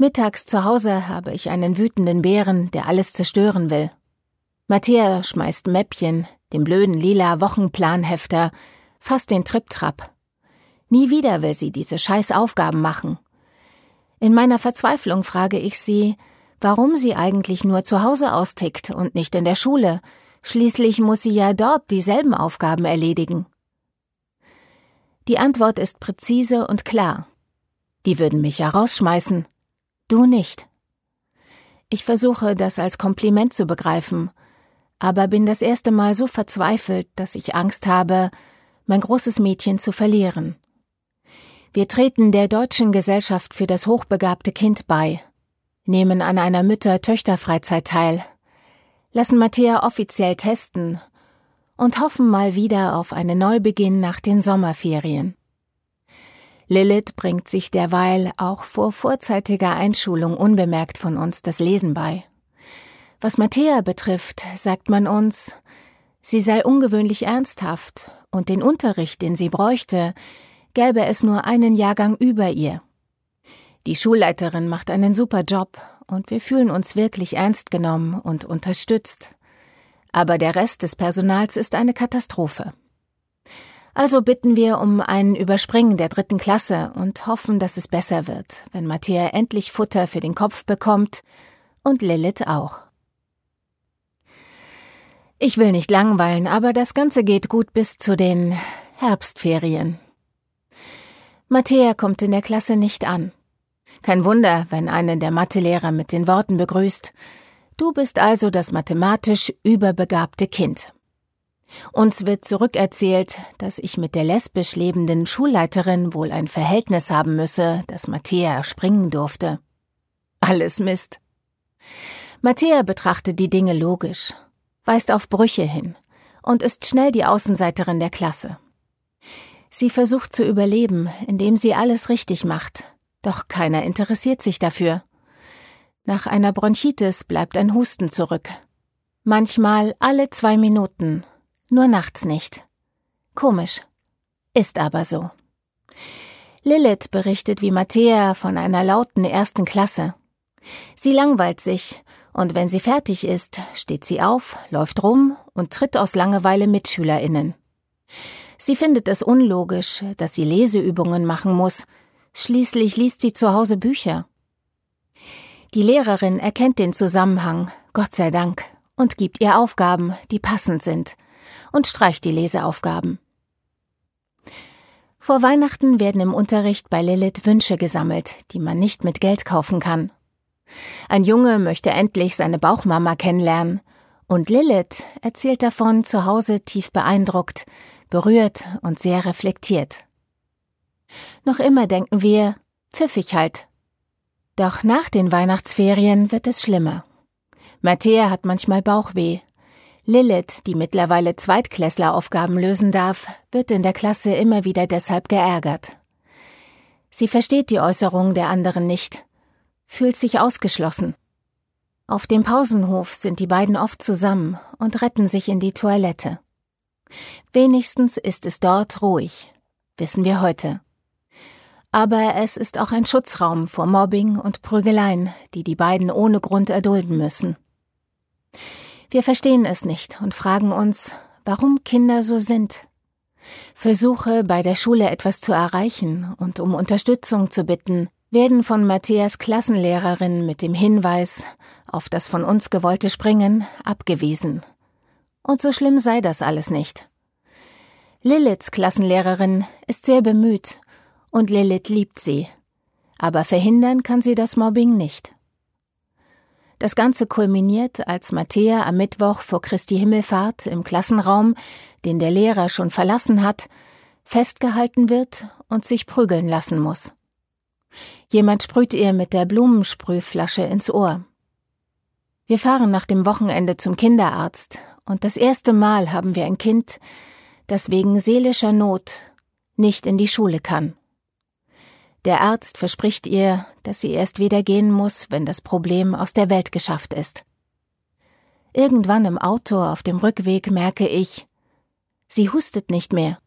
Mittags zu Hause habe ich einen wütenden Bären, der alles zerstören will. Matthäa schmeißt Mäppchen, den blöden lila Wochenplanhefter, fast den Triptrap. Nie wieder will sie diese scheiß Aufgaben machen. In meiner Verzweiflung frage ich sie, warum sie eigentlich nur zu Hause austickt und nicht in der Schule. Schließlich muss sie ja dort dieselben Aufgaben erledigen. Die Antwort ist präzise und klar. Die würden mich ja rausschmeißen. Du nicht. Ich versuche, das als Kompliment zu begreifen, aber bin das erste Mal so verzweifelt, dass ich Angst habe, mein großes Mädchen zu verlieren. Wir treten der Deutschen Gesellschaft für das hochbegabte Kind bei, nehmen an einer Mütter-Töchter-Freizeit teil, lassen Matthäa offiziell testen und hoffen mal wieder auf einen Neubeginn nach den Sommerferien. Lilith bringt sich derweil auch vor vorzeitiger Einschulung unbemerkt von uns das Lesen bei. Was Matthäa betrifft, sagt man uns, sie sei ungewöhnlich ernsthaft und den Unterricht, den sie bräuchte, gäbe es nur einen Jahrgang über ihr. Die Schulleiterin macht einen super Job und wir fühlen uns wirklich ernst genommen und unterstützt. Aber der Rest des Personals ist eine Katastrophe. Also bitten wir um ein Überspringen der dritten Klasse und hoffen, dass es besser wird, wenn Matthäa endlich Futter für den Kopf bekommt und Lilith auch. Ich will nicht langweilen, aber das Ganze geht gut bis zu den Herbstferien. Matthäa kommt in der Klasse nicht an. Kein Wunder, wenn einen der Mathelehrer mit den Worten begrüßt Du bist also das mathematisch überbegabte Kind. Uns wird zurückerzählt, dass ich mit der lesbisch lebenden Schulleiterin wohl ein Verhältnis haben müsse, dass Matthäa springen durfte. Alles Mist. Matthäa betrachtet die Dinge logisch, weist auf Brüche hin und ist schnell die Außenseiterin der Klasse. Sie versucht zu überleben, indem sie alles richtig macht, doch keiner interessiert sich dafür. Nach einer Bronchitis bleibt ein Husten zurück. Manchmal alle zwei Minuten, nur nachts nicht. Komisch. Ist aber so. Lilith berichtet wie Matthäa von einer lauten ersten Klasse. Sie langweilt sich, und wenn sie fertig ist, steht sie auf, läuft rum und tritt aus Langeweile MitschülerInnen. Sie findet es unlogisch, dass sie Leseübungen machen muss. Schließlich liest sie zu Hause Bücher. Die Lehrerin erkennt den Zusammenhang, Gott sei Dank, und gibt ihr Aufgaben, die passend sind, und streicht die Leseaufgaben. Vor Weihnachten werden im Unterricht bei Lilith Wünsche gesammelt, die man nicht mit Geld kaufen kann. Ein Junge möchte endlich seine Bauchmama kennenlernen, und Lilith erzählt davon zu Hause tief beeindruckt, berührt und sehr reflektiert. Noch immer denken wir, pfiffig halt, doch nach den Weihnachtsferien wird es schlimmer. Matthäa hat manchmal Bauchweh. Lilith, die mittlerweile Zweitklässleraufgaben lösen darf, wird in der Klasse immer wieder deshalb geärgert. Sie versteht die Äußerungen der anderen nicht, fühlt sich ausgeschlossen. Auf dem Pausenhof sind die beiden oft zusammen und retten sich in die Toilette. Wenigstens ist es dort ruhig, wissen wir heute. Aber es ist auch ein Schutzraum vor Mobbing und Prügeleien, die die beiden ohne Grund erdulden müssen. Wir verstehen es nicht und fragen uns, warum Kinder so sind. Versuche, bei der Schule etwas zu erreichen und um Unterstützung zu bitten, werden von Matthias Klassenlehrerin mit dem Hinweis auf das von uns gewollte Springen abgewiesen. Und so schlimm sei das alles nicht. Liliths Klassenlehrerin ist sehr bemüht und Lilith liebt sie. Aber verhindern kann sie das Mobbing nicht. Das Ganze kulminiert, als Matthäa am Mittwoch vor Christi Himmelfahrt im Klassenraum, den der Lehrer schon verlassen hat, festgehalten wird und sich prügeln lassen muss. Jemand sprüht ihr mit der Blumensprühflasche ins Ohr. Wir fahren nach dem Wochenende zum Kinderarzt und das erste Mal haben wir ein Kind, das wegen seelischer Not nicht in die Schule kann. Der Arzt verspricht ihr, dass sie erst wieder gehen muss, wenn das Problem aus der Welt geschafft ist. Irgendwann im Auto auf dem Rückweg merke ich, sie hustet nicht mehr.